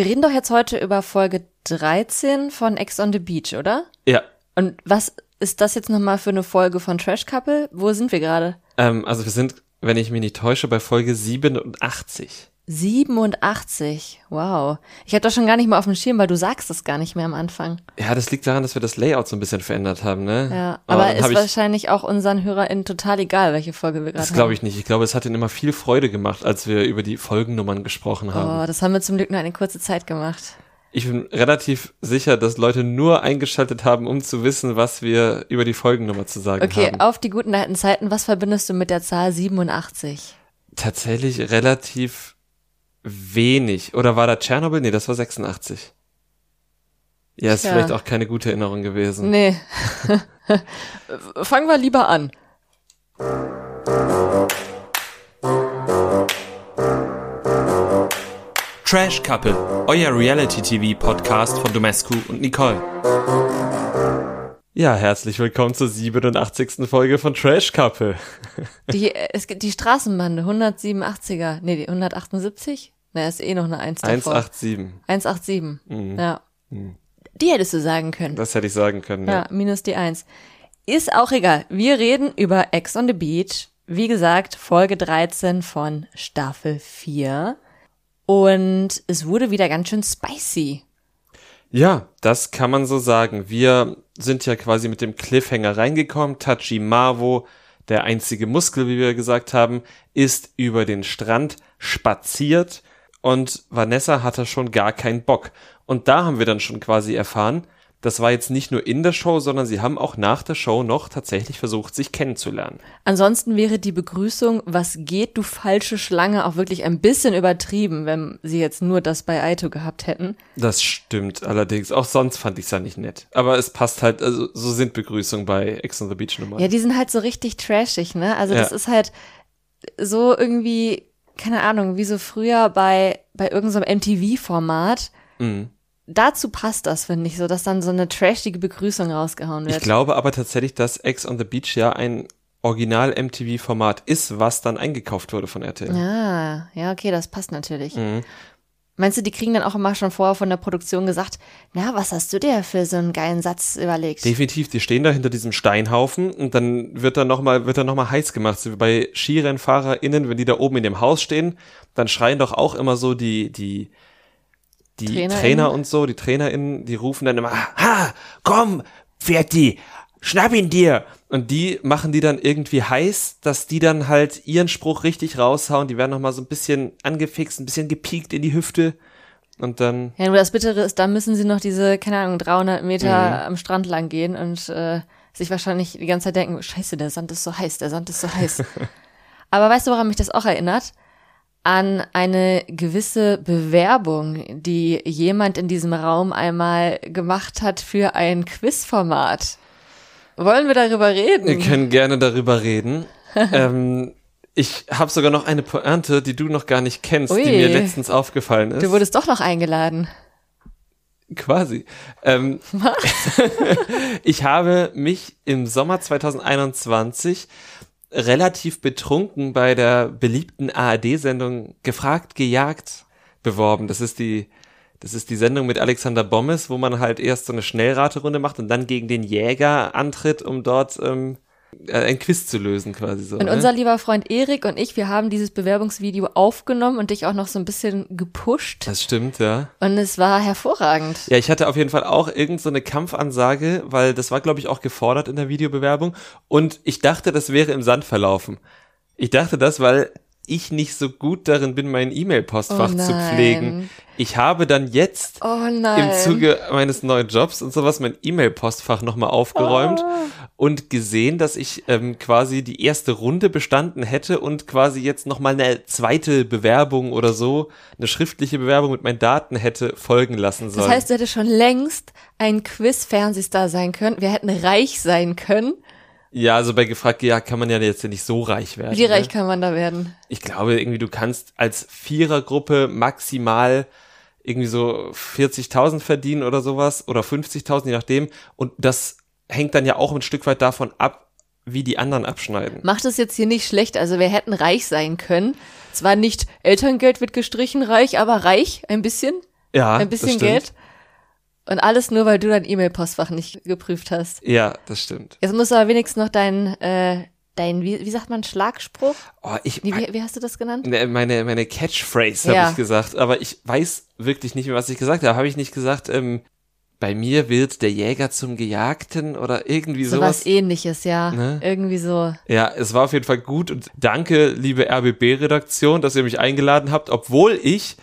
Wir reden doch jetzt heute über Folge 13 von Ex on the Beach, oder? Ja. Und was ist das jetzt nochmal für eine Folge von Trash Couple? Wo sind wir gerade? Ähm, also wir sind, wenn ich mich nicht täusche, bei Folge 87. 87. Wow. Ich habe das schon gar nicht mehr auf dem Schirm, weil du sagst das gar nicht mehr am Anfang. Ja, das liegt daran, dass wir das Layout so ein bisschen verändert haben, ne? Ja, Oh, aber dann ist wahrscheinlich auch unseren HörerInnen total egal, welche Folge wir gerade Das haben. glaube ich nicht. Ich glaube, es hat ihnen immer viel Freude gemacht, als wir über die Folgennummern gesprochen haben. Oh, das haben wir zum Glück nur eine kurze Zeit gemacht. Ich bin relativ sicher, dass Leute nur eingeschaltet haben, um zu wissen, was wir über die Folgennummer zu sagen Okay, haben. auf die guten alten Zeiten, was verbindest du mit der Zahl 87? Tatsächlich relativ wenig. Oder war da Tschernobyl? Nee, das war 86. Ja, ist Tja. vielleicht auch keine gute Erinnerung gewesen. Nee. Fangen wir lieber an. Trash Couple, euer Reality-TV-Podcast von Domescu und Nicole. Ja, herzlich willkommen zur 87. Folge von Trash Couple. Die, äh, es gibt die Straßenbande, 187er, nee, die 178? Na, ist eh noch eine 1 davor. 187. 187, Mhm. ja. Die hättest du sagen können. Das hätte ich sagen können. Ja, minus die 1. Ist auch egal. Wir reden über Ex on the Beach. Wie gesagt, Folge 13 von Staffel 4. Und es wurde wieder ganz schön spicy. Ja, das kann man so sagen. Wir sind ja quasi mit dem Cliffhanger reingekommen. Tachi Marvo, der einzige Muskel, wie wir gesagt haben, ist über den Strand spaziert und Vanessa hatte schon gar keinen Bock. Und da haben wir dann schon quasi erfahren, das war jetzt nicht nur in der Show, sondern sie haben auch nach der Show noch tatsächlich versucht, sich kennenzulernen. Ansonsten wäre die Begrüßung, was geht, du falsche Schlange, auch wirklich ein bisschen übertrieben, wenn sie jetzt nur das bei Aito gehabt hätten. Das stimmt allerdings. Auch sonst fand ich es ja nicht nett. Aber es passt halt, also so sind Begrüßungen bei Ex on the Beach Nummer. Ja, die sind halt so richtig trashig, ne? Also das Ja. ist halt so irgendwie, keine Ahnung, wie so früher bei, bei irgendeinem MTV-Format. Mhm. Dazu passt das, finde ich, so, dass dann so eine trashige Begrüßung rausgehauen wird. Ich glaube aber tatsächlich, dass Ex on the Beach ja ein Original-MTV-Format ist, was dann eingekauft wurde von RTL. Ja, ja, okay, das passt natürlich. Mhm. Meinst du, die kriegen dann auch immer schon vorher von der Produktion gesagt, na, was hast du dir für so einen geilen Satz überlegt? Definitiv, die stehen da hinter diesem Steinhaufen und dann wird da nochmal, wird da heiß gemacht. So wie bei SkirennfahrerInnen, wenn die da oben in dem Haus stehen, dann schreien doch auch immer so die, die, die TrainerInnen? Trainer und so, die TrainerInnen, die rufen dann immer, ha, komm, Ferti, schnapp ihn dir. Und die machen die dann irgendwie heiß, dass die dann halt ihren Spruch richtig raushauen. Die werden nochmal so ein bisschen angefixt, ein bisschen gepiekt in die Hüfte. Und dann, Ja, nur das Bittere ist, da müssen sie noch diese, keine Ahnung, 300 Meter Mhm. am Strand lang gehen und äh, sich wahrscheinlich die ganze Zeit denken, scheiße, der Sand ist so heiß, der Sand ist so heiß. Aber weißt du, woran mich das auch erinnert? An eine gewisse Bewerbung, die jemand in diesem Raum einmal gemacht hat für ein Quizformat. Wollen wir darüber reden? wir können gerne darüber reden. ähm, ich habe sogar noch eine Pointe, die du noch gar nicht kennst, Ui. die mir letztens aufgefallen ist. Du wurdest doch noch eingeladen. Quasi. Ähm, ich habe mich im Sommer 2021 relativ betrunken bei der beliebten ARD-Sendung Gefragt, gejagt beworben. Das ist die, das ist die Sendung mit Alexander Bommes, wo man halt erst so eine Schnellraterunde macht und dann gegen den Jäger antritt, um dort ähm, äh, ein Quiz zu lösen, quasi so. Und ne? unser lieber Freund Erik und ich, wir haben dieses Bewerbungsvideo aufgenommen und dich auch noch so ein bisschen gepusht. das stimmt, ja. Und es war hervorragend. Ja, ich hatte auf jeden Fall auch irgend so eine Kampfansage, weil das war, glaube ich, auch gefordert in der Videobewerbung. Und ich dachte, das wäre im Sand verlaufen. Ich dachte das, weil ich nicht so gut darin bin, mein E-Mail-Postfach Oh zu pflegen. Ich habe dann jetzt Oh im Zuge meines neuen Jobs und sowas mein E-Mail-Postfach nochmal aufgeräumt Oh. Und gesehen, dass ich ähm, quasi die erste Runde bestanden hätte und quasi jetzt nochmal eine zweite Bewerbung oder so, eine schriftliche Bewerbung mit meinen Daten hätte folgen lassen sollen. Das heißt, du hättest schon längst ein Quiz-Fernsehstar sein können. Wir hätten reich sein können. Ja, also bei gefragt, ja, kann man ja jetzt nicht so reich werden. Wie reich ne? kann man da werden? Ich glaube, irgendwie du kannst als Vierergruppe maximal irgendwie so 40.000 verdienen oder sowas oder 50.000, je nachdem. Und das hängt dann ja auch ein Stück weit davon ab, wie die anderen abschneiden. Macht es jetzt hier nicht schlecht. Also wir hätten reich sein können. Zwar nicht Elterngeld wird gestrichen reich, aber reich ein bisschen. Ja, ein bisschen Geld. Und alles nur, weil du dein E-Mail-Postfach nicht geprüft hast. Ja, das stimmt. Jetzt musst du aber wenigstens noch dein, äh, dein, wie, wie sagt man, Schlagspruch? Oh, ich, Wie, wie, wie hast du das genannt? Ne, meine, meine Catchphrase habe Ja. ich gesagt, aber ich weiß wirklich nicht mehr, was ich gesagt habe. Habe ich nicht gesagt, ähm, bei mir wird der Jäger zum Gejagten oder irgendwie So sowas? was ähnliches, ja. Ne? Irgendwie so. Ja, es war auf jeden Fall gut und danke, liebe RBB-Redaktion, dass ihr mich eingeladen habt, obwohl ich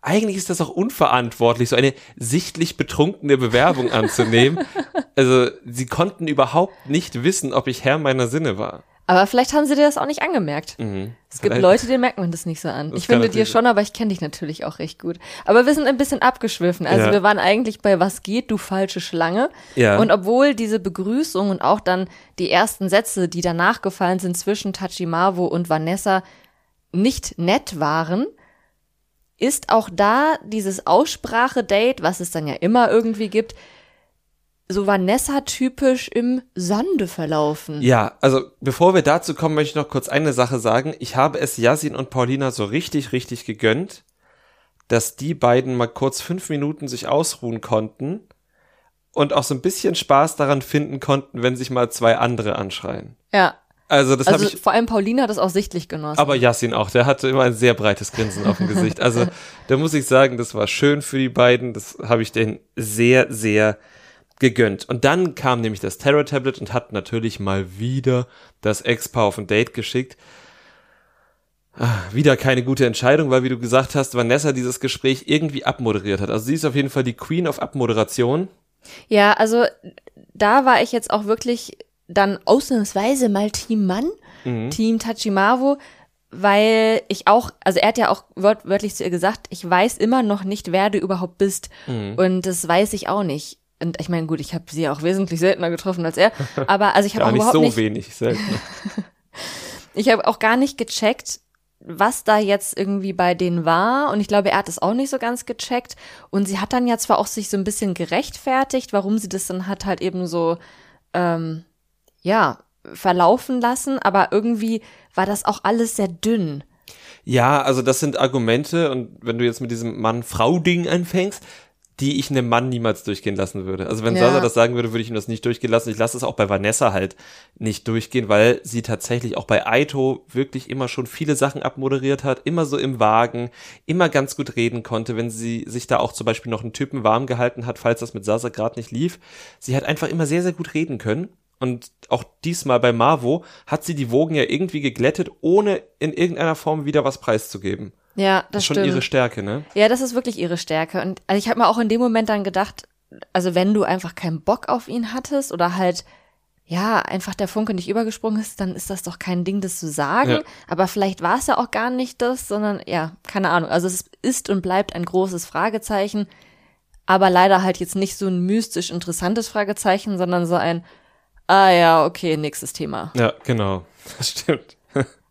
eigentlich ist das auch unverantwortlich, so eine sichtlich betrunkene Bewerbung anzunehmen. Also, sie konnten überhaupt nicht wissen, ob ich Herr meiner Sinne war. Aber vielleicht haben sie dir das auch nicht angemerkt. Mhm. Es gibt Vielleicht- Leute, denen merkt man das nicht so an. Das ich finde dir schon, aber ich kenne dich natürlich auch recht gut. Aber wir sind ein bisschen abgeschwiffen. Also Ja. wir waren eigentlich bei Was geht, du falsche Schlange. Ja. Und obwohl diese Begrüßung und auch dann die ersten Sätze, die danach gefallen sind zwischen Tachimavo und Vanessa, nicht nett waren, ist auch da dieses Aussprache-Date, was es dann ja immer irgendwie gibt, so Vanessa-typisch im Sande verlaufen. Ja, also bevor wir dazu kommen, möchte ich noch kurz eine Sache sagen. Ich habe es Yasin und Paulina so richtig, richtig gegönnt, dass die beiden mal kurz fünf Minuten sich ausruhen konnten und auch so ein bisschen Spaß daran finden konnten, wenn sich mal zwei andere anschreien. Ja. Also das habe Also ich, vor allem Paulina hat das auch sichtlich genossen. aber Yasin auch, der hatte immer ein sehr breites Grinsen auf dem Gesicht. Also da muss ich sagen, das war schön für die beiden, das habe ich denen sehr, sehr gegönnt. Und dann kam nämlich das Terror-Tablet und hat natürlich mal wieder das Ex-Paar auf ein Date geschickt. Ah, wieder keine gute Entscheidung, weil wie du gesagt hast, Vanessa dieses Gespräch irgendwie abmoderiert hat. Also sie ist auf jeden Fall die Queen of Abmoderation. Ja, also da war ich jetzt auch wirklich dann ausnahmsweise mal Team Mann, Team Tachimavo, weil ich auch, also er hat ja auch wört, wörtlich zu ihr gesagt, ich weiß immer noch nicht, wer du überhaupt bist. Und das weiß ich auch nicht. Und ich meine, gut, ich habe sie auch wesentlich seltener getroffen als er, aber also ich habe auch nicht überhaupt so nicht, wenig selten. ich habe auch gar nicht gecheckt, was da jetzt irgendwie bei denen war. Und ich glaube, er hat es auch nicht so ganz gecheckt. Und sie hat dann ja zwar auch sich so ein bisschen gerechtfertigt, warum sie das dann hat halt eben so, ähm, ja, verlaufen lassen. Aber irgendwie war das auch alles sehr dünn. Ja, also das sind Argumente und wenn du jetzt mit diesem Mann-Frau-Ding anfängst, die ich einem Mann niemals durchgehen lassen würde. Also wenn Ja. Sasa das sagen würde, würde ich ihm das nicht durchgehen lassen. Ich lasse es auch bei Vanessa halt nicht durchgehen, weil sie tatsächlich auch bei Aito wirklich immer schon viele Sachen abmoderiert hat, immer so im Wagen, immer ganz gut reden konnte, wenn sie sich da auch zum Beispiel noch einen Typen warm gehalten hat, falls das mit Sasa gerade nicht lief. Sie hat einfach immer sehr, sehr gut reden können. Und auch diesmal bei Marvo hat sie die Wogen ja irgendwie geglättet, ohne in irgendeiner Form wieder was preiszugeben. Ja, Das das ist schon stimmt. ihre Stärke, ne? Ja, das ist wirklich ihre Stärke. Und also ich habe mir auch in dem Moment dann gedacht, also wenn du einfach keinen Bock auf ihn hattest oder halt, ja, einfach der Funke nicht übergesprungen ist, dann ist das doch kein Ding, das zu sagen. Ja. Aber vielleicht war es ja auch gar nicht das, sondern ja, keine Ahnung. Also es ist und bleibt ein großes Fragezeichen, aber leider halt jetzt nicht so ein mystisch interessantes Fragezeichen, sondern so ein, ah ja, okay, nächstes Thema. Ja, genau. Das stimmt.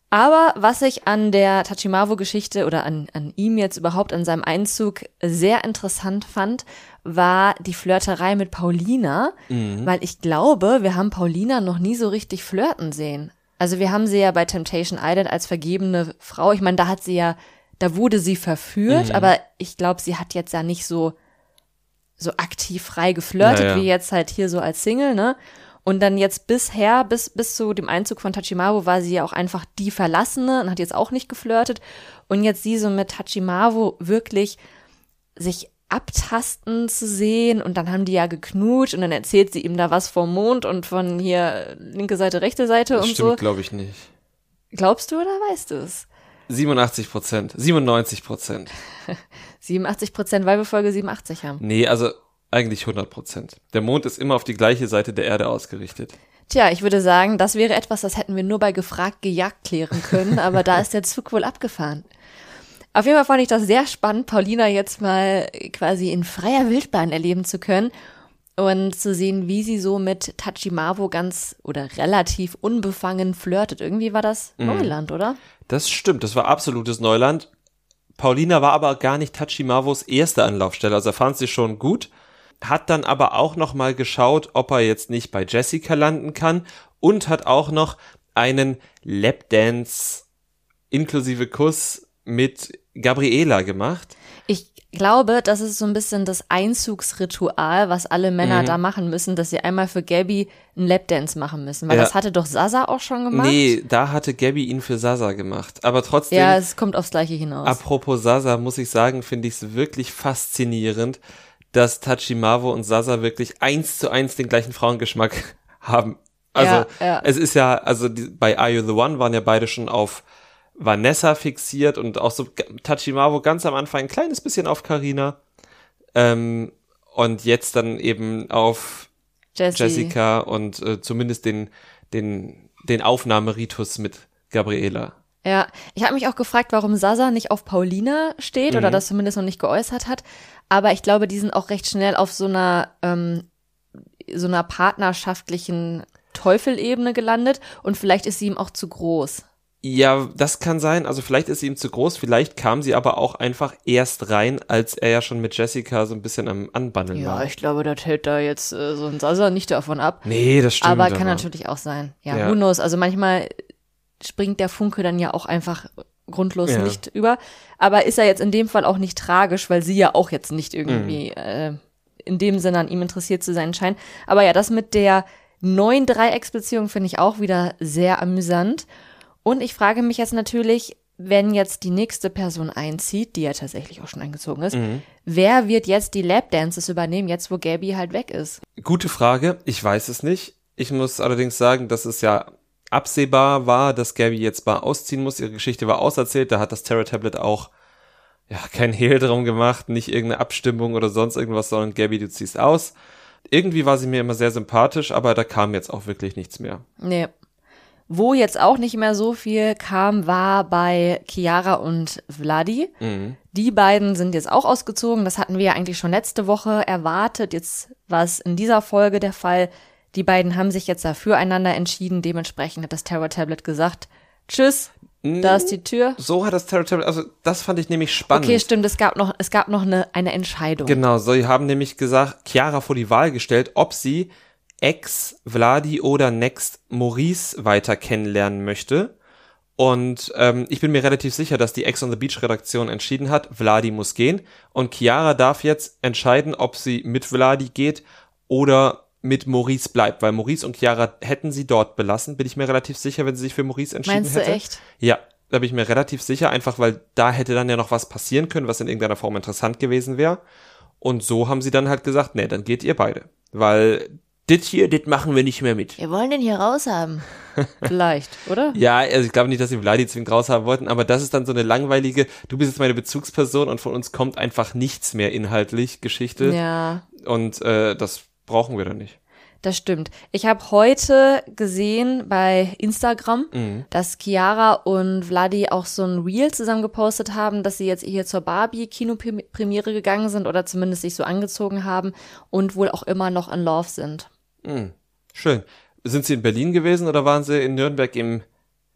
Aber was ich an der Tachimavo-Geschichte oder an, an ihm jetzt überhaupt an seinem Einzug sehr interessant fand, war die Flirterei mit Paulina, weil ich glaube, wir haben Paulina noch nie so richtig flirten sehen. Also wir haben sie ja bei Temptation Island als vergebene Frau. Ich meine, da hat sie ja, da wurde sie verführt, aber ich glaube, sie hat jetzt ja nicht so so aktiv frei geflirtet Ja, ja. wie jetzt halt hier so als Single, ne? Und dann jetzt bisher, bis, bis zu dem Einzug von Tachimavo, war sie ja auch einfach die Verlassene und hat jetzt auch nicht geflirtet. Und jetzt sie so mit Tachimavo wirklich sich abtasten zu sehen und dann haben die ja geknutscht und dann erzählt sie ihm da was vom Mond und von hier linke Seite, rechte Seite Das und stimmt, so. glaube ich nicht. Glaubst du oder weißt du es? 87 Prozent, 97 Prozent. 87 Prozent, weil wir Folge 87 haben. Nee, also eigentlich 100 Prozent. Der Mond ist immer auf die gleiche Seite der Erde ausgerichtet. Tja, ich würde sagen, das wäre etwas, das hätten wir nur bei gefragt gejagt klären können, aber da ist der Zug wohl abgefahren. Auf jeden Fall fand ich das sehr spannend, Paulina jetzt mal quasi in freier Wildbahn erleben zu können und zu sehen, wie sie so mit Tachimavo ganz oder relativ unbefangen flirtet. Irgendwie war das Neuland, oder? Das stimmt, das war absolutes Neuland. Paulina war aber gar nicht Tachimavos erste Anlaufstelle, also er fand sie schon gut, hat dann aber auch noch mal geschaut, ob er jetzt nicht bei Jessica landen kann und hat auch noch einen Lapdance inklusive Kuss mit Gabriela gemacht. Ich glaube, das ist so ein bisschen das Einzugsritual, was alle Männer da machen müssen, dass sie einmal für Gabby einen Lapdance machen müssen. Weil Ja. das hatte doch Sasa auch schon gemacht. Nee, da hatte Gabby ihn für Sasa gemacht. Aber trotzdem, Ja, es kommt aufs Gleiche hinaus. apropos Sasa, muss ich sagen, finde ich es wirklich faszinierend, dass Tachimavo und Sasa wirklich eins zu eins den gleichen Frauengeschmack haben. Also, Ja, ja. es ist ja, also die, bei Are You the One waren ja beide schon auf Vanessa fixiert und auch so Tachimavo ganz am Anfang ein kleines bisschen auf Karina. Ähm, und jetzt dann eben auf Jessie. Jessica und äh, zumindest den, den, den Aufnahmeritus mit Gabriela. Ja, ich habe mich auch gefragt, warum Sasa nicht auf Paulina steht Mhm. oder das zumindest noch nicht geäußert hat. Aber ich glaube, die sind auch recht schnell auf so einer ähm, so einer partnerschaftlichen Teufelebene gelandet und vielleicht ist sie ihm auch zu groß. Ja, das kann sein. Also vielleicht ist sie ihm zu groß, vielleicht kam sie aber auch einfach erst rein, als er ja schon mit Jessica so ein bisschen am Anbandeln Ja, war. ich glaube, das hält da jetzt äh, so ein Sasa nicht davon ab. Nee, das stimmt. aber kann natürlich auch sein. Ja, Ja. who knows? Also manchmal springt der Funke dann ja auch einfach grundlos Ja. nicht über. Aber ist ja jetzt in dem Fall auch nicht tragisch, weil sie ja auch jetzt nicht irgendwie Mhm. äh, in dem Sinne an ihm interessiert zu sein scheint. Aber ja, das mit der neuen Dreiecksbeziehung finde ich auch wieder sehr amüsant. Und ich frage mich jetzt natürlich, wenn jetzt die nächste Person einzieht, die ja tatsächlich auch schon eingezogen ist, Mhm. wer wird jetzt die Lapdances übernehmen, jetzt wo Gabby halt weg ist? Gute Frage. Ich weiß es nicht. Ich muss allerdings sagen, dass es ja absehbar war, dass Gabby jetzt mal ausziehen muss. Ihre Geschichte war auserzählt. Da hat das Terror Tablet auch ja, kein Hehl drum gemacht, nicht irgendeine Abstimmung oder sonst irgendwas, sondern Gabby, du ziehst aus. Irgendwie war sie mir immer sehr sympathisch, aber da kam jetzt auch wirklich nichts mehr. Nee. Wo jetzt auch nicht mehr so viel kam, war bei Chiara und Vladi. Die beiden sind jetzt auch ausgezogen. Das hatten wir ja eigentlich schon letzte Woche erwartet. Jetzt war es in dieser Folge der Fall. Die beiden haben sich jetzt da füreinander entschieden. Dementsprechend hat das Terror Tablet gesagt, tschüss, da ist die Tür. So hat das Terror Tablet, also das fand ich nämlich spannend. Okay, stimmt, es gab noch, es gab noch eine, eine Entscheidung. Genau, so, sie haben nämlich gesagt, Chiara vor die Wahl gestellt, ob sie ex Vladi oder next Maurice weiter kennenlernen möchte. Und ähm, ich bin mir relativ sicher, dass die Ex on the Beach Redaktion entschieden hat, Vladi muss gehen. Und Chiara darf jetzt entscheiden, ob sie mit Vladi geht oder mit Maurice bleibt, weil Maurice und Chiara hätten sie dort belassen, bin ich mir relativ sicher, wenn sie sich für Maurice entschieden Meinst du hätte. echt? Ja, da bin ich mir relativ sicher, einfach weil da hätte dann ja noch was passieren können, was in irgendeiner Form interessant gewesen wäre. Und so haben sie dann halt gesagt, nee, dann geht ihr beide. Weil dit hier, dit machen wir nicht mehr mit. Wir wollen den hier raus haben. Vielleicht, oder? Ja, also ich glaube nicht, dass sie Vladi zwingend raushaben wollten, aber das ist dann so eine langweilige, du bist jetzt meine Bezugsperson und von uns kommt einfach nichts mehr inhaltlich, Geschichte. Ja. Und äh, das brauchen wir dann nicht. Das stimmt. Ich habe heute gesehen bei Instagram, dass Chiara und Vladi auch so ein Reel zusammen gepostet haben, dass sie jetzt hier zur Barbie-Kinopremiere gegangen sind oder zumindest sich so angezogen haben und wohl auch immer noch in Love sind. Schön. Sind sie in Berlin gewesen oder waren sie in Nürnberg im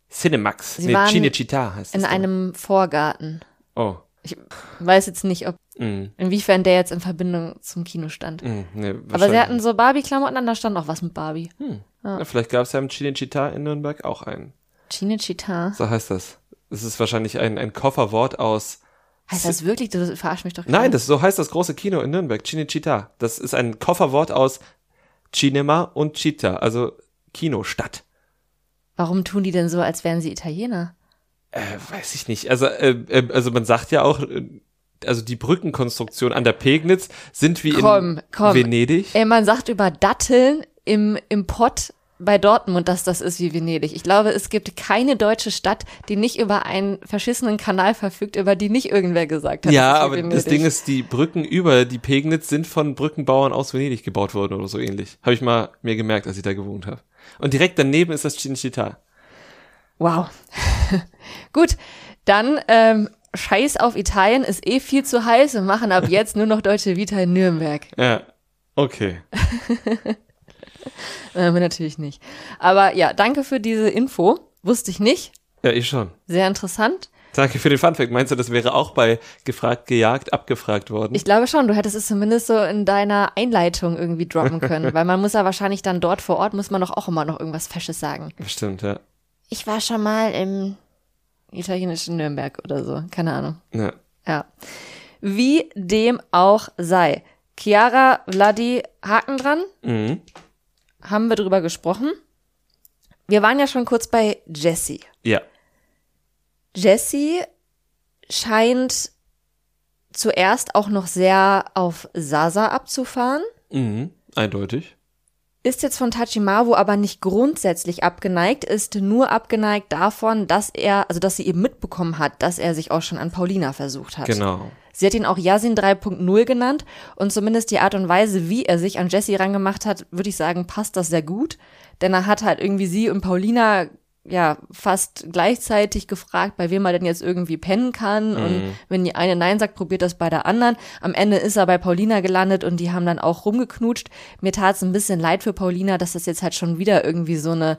Cinemax? Sie waren Cinecittà heißt In das. doch. einem Vorgarten. Oh. Ich weiß jetzt nicht, ob Mm, inwiefern der jetzt in Verbindung zum Kino stand. mm, nee, Aber sie hatten so Barbie-Klamotten an, da stand auch was mit Barbie. Ja, vielleicht gab es ja im Cinecittà in Nürnberg auch einen. Cinecittà. So heißt das. Es ist wahrscheinlich ein, ein Kofferwort aus. Heißt das wirklich? Du verarsch mich doch Nein, gerade. das so heißt das große Kino in Nürnberg, Cinecittà. Das ist ein Kofferwort aus Cinema und Città, also Kinostadt. Warum tun die denn so, als wären sie Italiener? Äh, weiß ich nicht. Also, äh, äh, also man sagt ja auch, äh, also die Brückenkonstruktion an der Pegnitz sind wie Komm, in komm. Venedig. Ey, man sagt über Datteln im, im Pott bei Dortmund, dass das ist wie Venedig. Ich glaube, es gibt keine deutsche Stadt, die nicht über einen verschissenen Kanal verfügt, über die nicht irgendwer gesagt hat. Ja, das ist wie aber Venedig. das Ding ist, die Brücken über die Pegnitz sind von Brückenbauern aus Venedig gebaut worden oder so ähnlich. Habe ich mal mir gemerkt, als ich da gewohnt habe. Und direkt daneben ist das Cinecittà. Wow. Gut, dann ähm, Scheiß auf Italien ist eh viel zu heiß und machen ab jetzt nur noch Deutsche Vita in Nürnberg. Ja, okay. Äh, natürlich nicht. Aber ja, danke für diese Info. Wusste ich nicht. Ja, ich schon. Sehr interessant. Danke für den Funfact. Meinst du, das wäre auch bei gefragt, gejagt, abgefragt worden? Ich glaube schon, du hättest es zumindest so in deiner Einleitung irgendwie droppen können, weil man muss ja wahrscheinlich dann dort vor Ort, muss man doch auch immer noch irgendwas Fesches sagen. Stimmt, ja. Ich war schon mal im italienische Nürnberg oder so. Keine Ahnung. Ja. Ja. Wie dem auch sei. Chiara, Vladi, Haken dran. Mhm. Haben wir drüber gesprochen. Wir waren ja schon kurz bei Jessie. Ja. Jessie scheint zuerst auch noch sehr auf Sasa abzufahren. Mhm. Eindeutig. Ist jetzt von Tachimaru aber nicht grundsätzlich abgeneigt, ist nur abgeneigt davon, dass er, also dass sie eben mitbekommen hat, dass er sich auch schon an Paulina versucht hat. Genau. Sie hat ihn auch Yasin 3.0 genannt und zumindest die Art und Weise, wie er sich an Jessie rangemacht hat, würde ich sagen, passt das sehr gut. Denn er hat halt irgendwie sie und Paulina ja fast gleichzeitig gefragt, bei wem er denn jetzt irgendwie pennen kann. Und wenn die eine Nein sagt, probiert das bei der anderen. Am Ende ist er bei Paulina gelandet und die haben dann auch rumgeknutscht. Mir tat es ein bisschen leid für Paulina, dass das jetzt halt schon wieder irgendwie so eine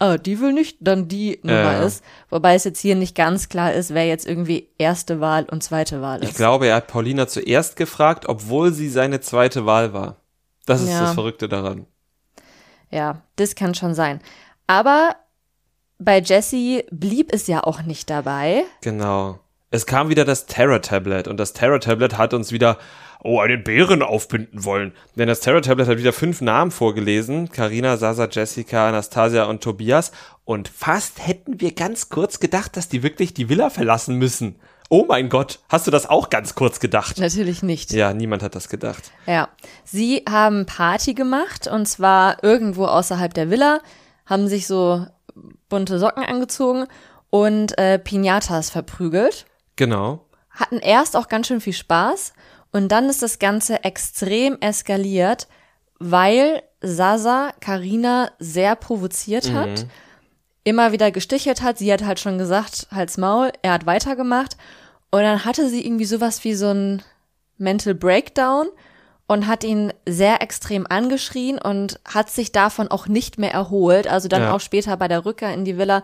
Ah, die will nicht, dann die Nummer Ja. ist. Wobei es jetzt hier nicht ganz klar ist, wer jetzt irgendwie erste Wahl und zweite Wahl ist. Ich glaube, er hat Paulina zuerst gefragt, obwohl sie seine zweite Wahl war. Das ist Ja. das Verrückte daran. Ja, das kann schon sein. Aber bei Jessie blieb es ja auch nicht dabei. Genau. Es kam wieder das Terror-Tablet und das Terror-Tablet hat uns wieder, oh, einen Bären aufbinden wollen. Denn das Terror-Tablet hat wieder fünf Namen vorgelesen. Karina, Sasa, Jessica, Anastasia und Tobias. Und fast hätten wir ganz kurz gedacht, dass die wirklich die Villa verlassen müssen. Oh mein Gott, hast du das auch ganz kurz gedacht? Natürlich nicht. Ja, niemand hat das gedacht. Ja. Sie haben Party gemacht und zwar irgendwo außerhalb der Villa, haben sich so bunte Socken angezogen und äh, Pinatas verprügelt. Genau. hatten erst auch ganz schön viel Spaß und dann ist das Ganze extrem eskaliert, weil Sasa Karina sehr provoziert hat, immer wieder gestichelt hat. Sie hat halt schon gesagt, halt's Maul, er hat weitergemacht und dann hatte sie irgendwie sowas wie so ein Mental Breakdown und hat ihn sehr extrem angeschrien und hat sich davon auch nicht mehr erholt. Also dann Ja. auch später bei der Rückkehr in die Villa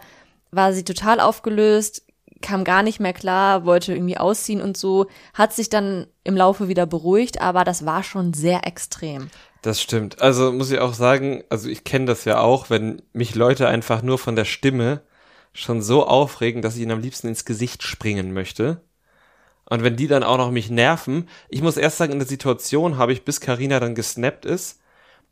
war sie total aufgelöst, kam gar nicht mehr klar, wollte irgendwie ausziehen und so, hat sich dann im Laufe wieder beruhigt, aber das war schon sehr extrem. Das stimmt. Also muss ich auch sagen, also ich kenne das ja auch, wenn mich Leute einfach nur von der Stimme schon so aufregen, dass ich ihnen am liebsten ins Gesicht springen möchte. Und wenn die dann auch noch mich nerven, ich muss erst sagen, in der Situation habe ich, bis Karina dann gesnappt ist,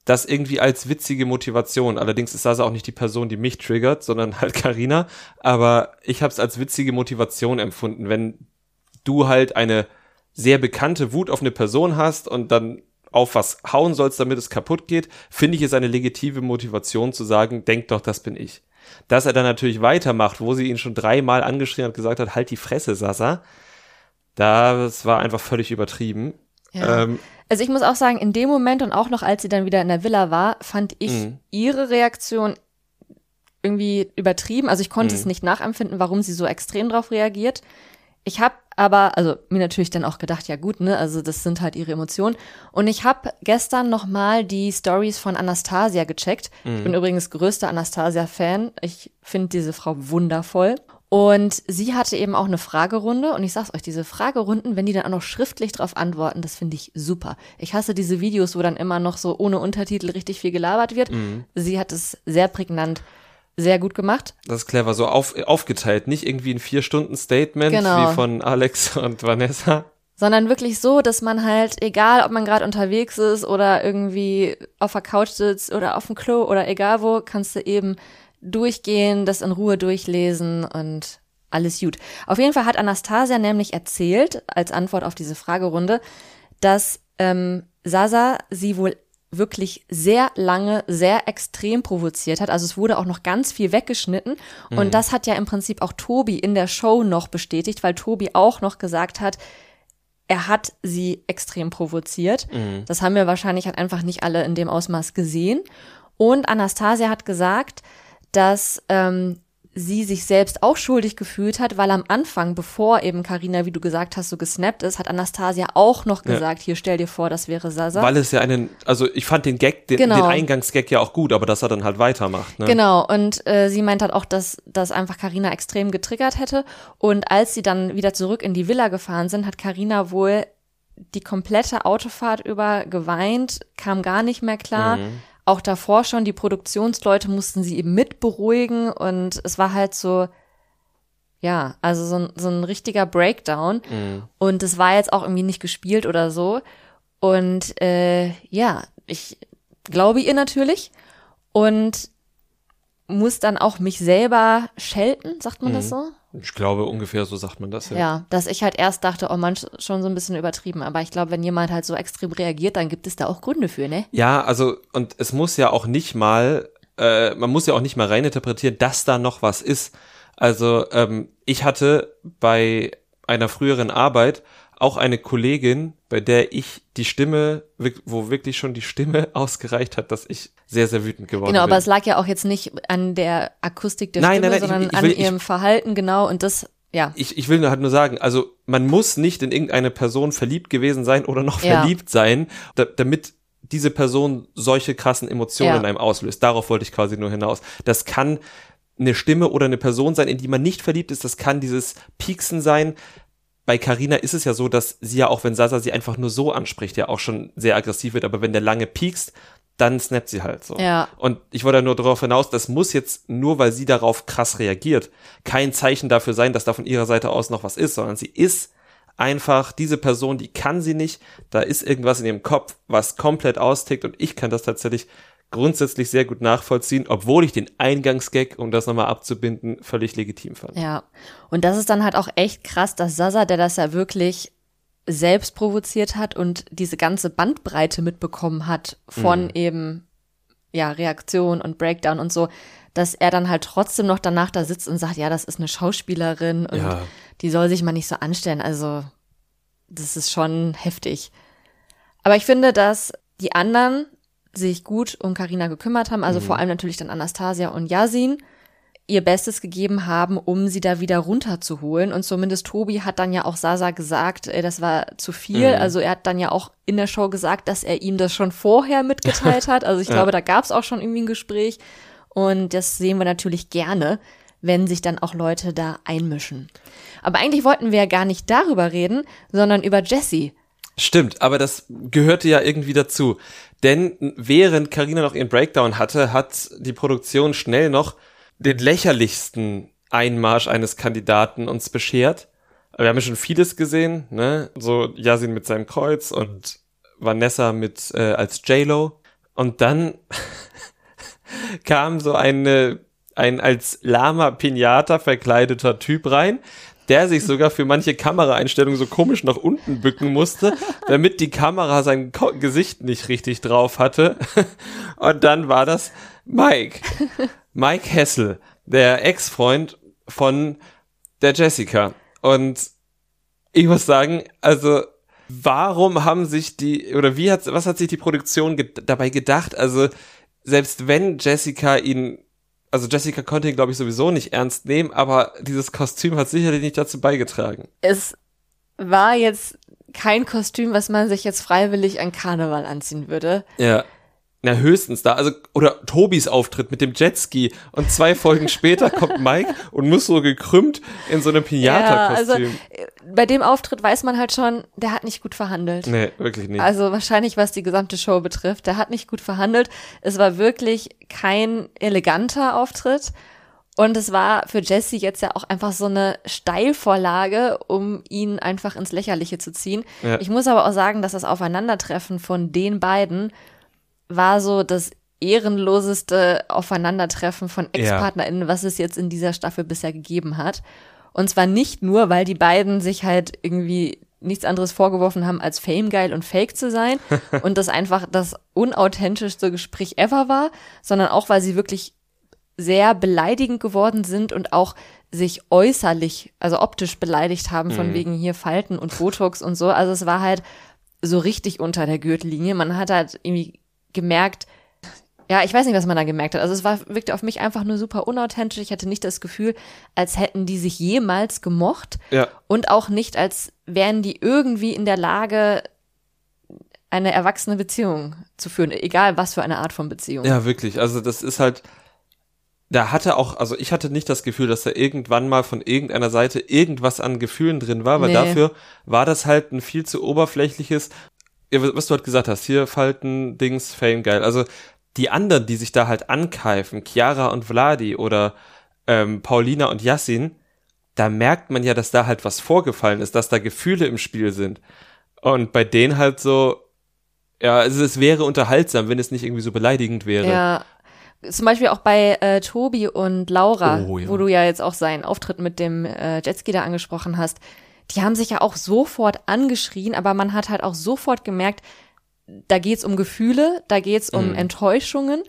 das irgendwie als witzige Motivation. Allerdings ist das auch nicht die Person, die mich triggert, sondern halt Karina. Aber ich habe es als witzige Motivation empfunden, wenn du halt eine sehr bekannte Wut auf eine Person hast und dann auf was hauen sollst, damit es kaputt geht, finde ich es eine legitime Motivation zu sagen, denk doch, das bin ich. Dass er dann natürlich weitermacht, wo sie ihn schon dreimal angeschrien hat, gesagt hat, halt die Fresse, Sasa. Das war einfach völlig übertrieben. Ja. Ähm, Also ich muss auch sagen, in dem Moment und auch noch als sie dann wieder in der Villa war, fand ich Mhm. ihre Reaktion irgendwie übertrieben. Also ich konnte Mhm. es nicht nachempfinden, warum sie so extrem drauf reagiert. Ich habe aber, also mir natürlich dann auch gedacht, ja gut, ne, also das sind halt ihre Emotionen. Und ich habe gestern noch mal die Stories von Anastasia gecheckt. Ich bin übrigens größter Anastasia-Fan. Ich finde diese Frau wundervoll. Und sie hatte eben auch eine Fragerunde. Und ich sag's euch, diese Fragerunden, wenn die dann auch noch schriftlich drauf antworten, das finde ich super. Ich hasse diese Videos, wo dann immer noch so ohne Untertitel richtig viel gelabert wird. Sie hat es sehr prägnant, sehr gut gemacht. das ist clever, so auf, aufgeteilt, nicht irgendwie ein Vier-Stunden-Statement Genau. wie von Alex und Vanessa. sondern wirklich so, dass man halt, egal ob man gerade unterwegs ist oder irgendwie auf der Couch sitzt oder auf dem Klo oder egal wo, kannst du eben durchgehen, das in Ruhe durchlesen und alles gut. Auf jeden Fall hat Anastasia nämlich erzählt, als Antwort auf diese Fragerunde, dass ähm, Sasa sie wohl wirklich sehr lange, sehr extrem provoziert hat. Also es wurde auch noch ganz viel weggeschnitten. Und das hat ja im Prinzip auch Tobi in der Show noch bestätigt, weil Tobi auch noch gesagt hat, er hat sie extrem provoziert. Das haben wir wahrscheinlich halt einfach nicht alle in dem Ausmaß gesehen. Und Anastasia hat gesagt, dass ähm, sie sich selbst auch schuldig gefühlt hat, weil am Anfang, bevor eben Karina, wie du gesagt hast, so gesnappt ist, hat Anastasia auch noch Ja. gesagt, hier stell dir vor, das wäre Sasa. Weil es ja einen, also ich fand den Gag, den, Genau. den Eingangsgag ja auch gut, aber dass er dann halt weitermacht. Ne? Genau, und äh, sie meint halt auch, dass das einfach Karina extrem getriggert hätte. Und als sie dann wieder zurück in die Villa gefahren sind, hat Karina wohl die komplette Autofahrt über geweint, kam gar nicht mehr klar. Auch davor schon, die Produktionsleute mussten sie eben mit beruhigen und es war halt so, ja, also so ein, so ein richtiger Breakdown. Mhm. Und es war jetzt auch irgendwie nicht gespielt oder so. Und äh, ja, ich glaube ihr natürlich. Und muss dann auch mich selber schelten, sagt man mhm. das so? Ich glaube, ungefähr so sagt man das, ja. Ja, dass ich halt erst dachte, oh man, schon so ein bisschen übertrieben. Aber ich glaube, wenn jemand halt so extrem reagiert, dann gibt es da auch Gründe für, ne? Ja, also, und es muss ja auch nicht mal, äh, man muss ja auch nicht mal reininterpretieren, dass da noch was ist. Also, ähm, ich hatte bei einer früheren Arbeit auch eine Kollegin, bei der ich die Stimme, wo wirklich schon die Stimme ausgereicht hat, dass ich sehr, sehr wütend geworden bin. Genau, aber es lag ja auch jetzt nicht an der Akustik der nein, Stimme, nein, nein, sondern ich, ich will, an ihrem ich, Verhalten, genau, und das, ja. Ich, ich will halt nur sagen, also man muss nicht in irgendeine Person verliebt gewesen sein oder noch ja. verliebt sein, da, damit diese Person solche krassen Emotionen ja. in einem auslöst. Darauf wollte ich quasi nur hinaus. Das kann eine Stimme oder eine Person sein, in die man nicht verliebt ist. Das kann dieses Pieksen sein, bei Carina ist es ja so, dass sie ja auch, wenn Sasa sie einfach nur so anspricht, ja auch schon sehr aggressiv wird, aber wenn der lange piekst, dann snappt sie halt so. Ja. Und ich wollte nur darauf hinaus, das muss jetzt nur, weil sie darauf krass reagiert, kein Zeichen dafür sein, dass da von ihrer Seite aus noch was ist, sondern sie ist einfach diese Person, die kann sie nicht, da ist irgendwas in ihrem Kopf, was komplett austickt und ich kann das tatsächlich grundsätzlich sehr gut nachvollziehen, obwohl ich den Eingangsgag, um das nochmal abzubinden, völlig legitim fand. Ja, und das ist dann halt auch echt krass, dass Sasa, der das ja wirklich selbst provoziert hat und diese ganze Bandbreite mitbekommen hat von mhm. eben ja Reaktion und Breakdown und so, dass er dann halt trotzdem noch danach da sitzt und sagt, ja, das ist eine Schauspielerin und ja. die soll sich mal nicht so anstellen. Also das ist schon heftig. Aber ich finde, dass die anderen sich gut um Karina gekümmert haben, also mhm. vor allem natürlich dann Anastasia und Yasin, ihr Bestes gegeben haben, um sie da wieder runterzuholen. Und zumindest Tobi hat dann ja auch Sasa gesagt, das war zu viel. Mhm. Also er hat dann ja auch in der Show gesagt, dass er ihm das schon vorher mitgeteilt hat. Also ich ja. glaube, da gab es auch schon irgendwie ein Gespräch. Und das sehen wir natürlich gerne, wenn sich dann auch Leute da einmischen. Aber eigentlich wollten wir ja gar nicht darüber reden, sondern über Jessie. Stimmt, aber das gehörte ja irgendwie dazu. Denn während Karina noch ihren Breakdown hatte, hat die Produktion schnell noch den lächerlichsten Einmarsch eines Kandidaten uns beschert. Wir haben ja schon vieles gesehen, ne? So Yasin mit seinem Kreuz und Vanessa mit äh, als J-Lo. Und dann kam so eine ein als Lama Pinata verkleideter Typ rein, der sich sogar für manche Kameraeinstellungen so komisch nach unten bücken musste, damit die Kamera sein Ko Gesicht nicht richtig drauf hatte. Und dann war das Mike. Mike Hessel, der Ex-Freund von der Jessica. Und ich muss sagen, also warum haben sich die, oder wie hat, was hat sich die Produktion ge dabei gedacht? Also, selbst wenn Jessica ihn also Jessica konnte ihn, glaube ich, sowieso nicht ernst nehmen, aber dieses Kostüm hat sicherlich nicht dazu beigetragen. Es war jetzt kein Kostüm, was man sich jetzt freiwillig an Karneval anziehen würde. Ja. Na, höchstens da. Also, oder Tobis Auftritt mit dem Jetski und zwei Folgen später kommt Mike und muss so gekrümmt in so einem Pinata-Kostüm. Ja, also, bei dem Auftritt weiß man halt schon, der hat nicht gut verhandelt. Nee, wirklich nicht. Also wahrscheinlich, was die gesamte Show betrifft, der hat nicht gut verhandelt. Es war wirklich kein eleganter Auftritt. Und es war für Jesse jetzt ja auch einfach so eine Steilvorlage, um ihn einfach ins Lächerliche zu ziehen. Ja. Ich muss aber auch sagen, dass das Aufeinandertreffen von den beiden war so das ehrenloseste Aufeinandertreffen von Ex-PartnerInnen, ja. was es jetzt in dieser Staffel bisher gegeben hat. Und zwar nicht nur, weil die beiden sich halt irgendwie nichts anderes vorgeworfen haben, als famegeil und fake zu sein und das einfach das unauthentischste Gespräch ever war, sondern auch, weil sie wirklich sehr beleidigend geworden sind und auch sich äußerlich, also optisch beleidigt haben, von mhm. wegen hier Falten und Botox und so. Also es war halt so richtig unter der Gürtellinie. Man hat halt irgendwie gemerkt, ja, ich weiß nicht, was man da gemerkt hat. Also es war, wirkte auf mich einfach nur super unauthentisch. Ich hatte nicht das Gefühl, als hätten die sich jemals gemocht. Ja. Und auch nicht, als wären die irgendwie in der Lage, eine erwachsene Beziehung zu führen. Egal was für eine Art von Beziehung. Ja, wirklich. Also das ist halt, da hatte auch, also ich hatte nicht das Gefühl, dass da irgendwann mal von irgendeiner Seite irgendwas an Gefühlen drin war, weil nee. dafür war das halt ein viel zu oberflächliches, was du halt gesagt hast, hier Falten, Dings, Fame, geil. Also die anderen, die sich da halt ankeifen, Chiara und Vladi oder ähm, Paulina und Yassin, da merkt man ja, dass da halt was vorgefallen ist, dass da Gefühle im Spiel sind. Und bei denen halt so, ja, also es wäre unterhaltsam, wenn es nicht irgendwie so beleidigend wäre. Ja. Zum Beispiel auch bei äh, Tobi und Laura, Oh, ja. wo du ja jetzt auch seinen Auftritt mit dem äh, Jetski da angesprochen hast. Die haben sich ja auch sofort angeschrien, aber man hat halt auch sofort gemerkt, da geht's um Gefühle, da geht's um Enttäuschungen.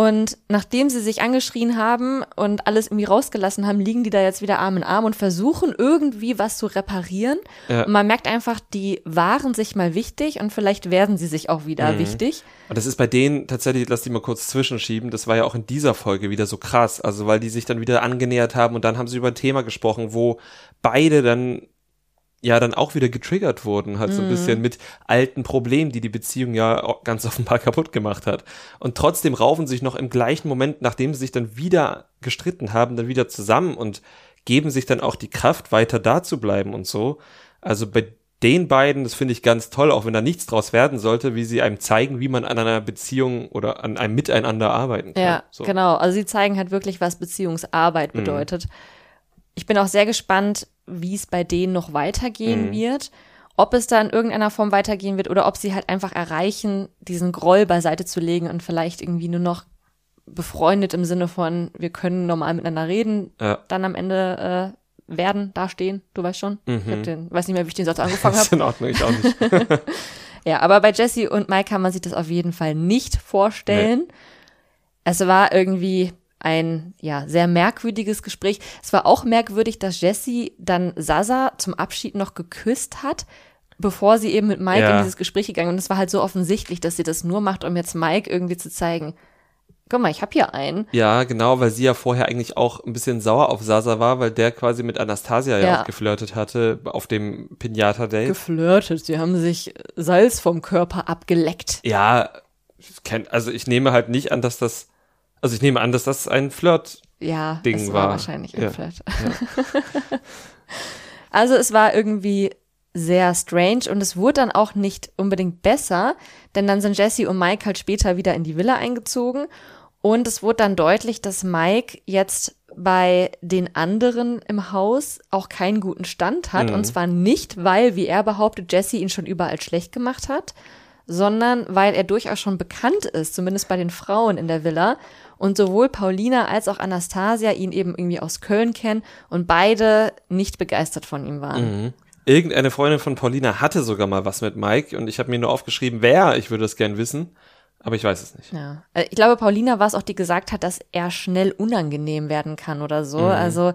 Und nachdem sie sich angeschrien haben und alles irgendwie rausgelassen haben, liegen die da jetzt wieder Arm in Arm und versuchen irgendwie was zu reparieren. Ja. Und man merkt einfach, die waren sich mal wichtig und vielleicht werden sie sich auch wieder wichtig. Und das ist bei denen tatsächlich, lass die mal kurz zwischenschieben, das war ja auch in dieser Folge wieder so krass. Also weil die sich dann wieder angenähert haben und dann haben sie über ein Thema gesprochen, wo beide dann ja dann auch wieder getriggert wurden, halt so ein bisschen mit alten Problemen, die die Beziehung ja ganz offenbar kaputt gemacht hat. Und trotzdem raufen sich noch im gleichen Moment, nachdem sie sich dann wieder gestritten haben, dann wieder zusammen und geben sich dann auch die Kraft, weiter da zu bleiben und so. Also bei den beiden, das finde ich ganz toll, auch wenn da nichts draus werden sollte, wie sie einem zeigen, wie man an einer Beziehung oder an einem Miteinander arbeiten kann. Ja, so. genau. Also sie zeigen halt wirklich, was Beziehungsarbeit bedeutet. Ich bin auch sehr gespannt, wie es bei denen noch weitergehen wird. Ob es da in irgendeiner Form weitergehen wird oder ob sie halt einfach erreichen, diesen Groll beiseite zu legen und vielleicht irgendwie nur noch befreundet im Sinne von, wir können normal miteinander reden, Ja. dann am Ende äh, werden, dastehen, du weißt schon. Ich hab den, weiß nicht mehr, wie ich den Satz angefangen Das ist habe. in Ordnung, ich auch nicht. Ja, aber bei Jesse und Mike kann man sich das auf jeden Fall nicht vorstellen. Es war irgendwie ein ja sehr merkwürdiges Gespräch. Es war auch merkwürdig, dass Jesse dann Sasa zum Abschied noch geküsst hat, bevor sie eben mit Mike Ja. in dieses Gespräch gegangen. Und es war halt so offensichtlich, dass sie das nur macht, um jetzt Mike irgendwie zu zeigen. Guck mal, ich hab hier einen. Ja, genau, weil sie ja vorher eigentlich auch ein bisschen sauer auf Sasa war, weil der quasi mit Anastasia ja, Ja. auch geflirtet hatte auf dem Pinata-Date. Geflirtet. Sie haben sich Salz vom Körper abgeleckt. Ja, also ich nehme halt nicht an, dass das, also ich nehme an, dass das ein Flirt Ja, Ding es war, war. wahrscheinlich ein Ja. Flirt. also es war irgendwie sehr strange und es wurde dann auch nicht unbedingt besser, denn dann sind Jesse und Mike halt später wieder in die Villa eingezogen und es wurde dann deutlich, dass Mike jetzt bei den anderen im Haus auch keinen guten Stand hat und zwar nicht, weil, wie er behauptet, Jesse ihn schon überall schlecht gemacht hat, sondern weil er durchaus schon bekannt ist, zumindest bei den Frauen in der Villa. Und sowohl Paulina als auch Anastasia ihn eben irgendwie aus Köln kennen und beide nicht begeistert von ihm waren. Irgendeine Freundin von Paulina hatte sogar mal was mit Mike und ich habe mir nur aufgeschrieben, wer, ich würde das gern wissen, aber ich weiß es nicht. Ja. Äh, Ich glaube, Paulina war es auch, die gesagt hat, dass er schnell unangenehm werden kann oder so. Also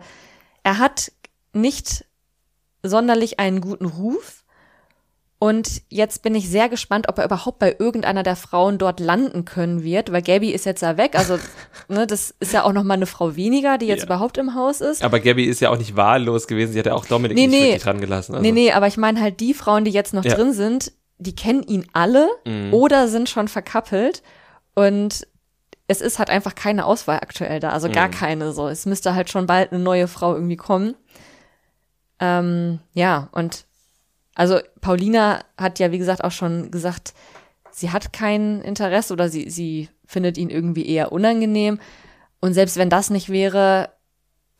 er hat nicht sonderlich einen guten Ruf. Und jetzt bin ich sehr gespannt, ob er überhaupt bei irgendeiner der Frauen dort landen können wird, weil Gabby ist jetzt da weg. Also, ne, das ist ja auch noch mal eine Frau weniger, die jetzt Ja. überhaupt im Haus ist. Aber Gabby ist ja auch nicht wahllos gewesen, sie hat ja auch Dominik Nee, nicht nee. wirklich dran gelassen. Also. Nee, nee, aber ich meine halt die Frauen, die jetzt noch Ja. drin sind, die kennen ihn alle Mhm. oder sind schon verkappelt und es ist halt einfach keine Auswahl aktuell da, also Mhm. gar keine so. Es müsste halt schon bald eine neue Frau irgendwie kommen. Ähm, ja, und also Paulina hat ja, wie gesagt, auch schon gesagt, sie hat kein Interesse oder sie, sie findet ihn irgendwie eher unangenehm. Und selbst wenn das nicht wäre,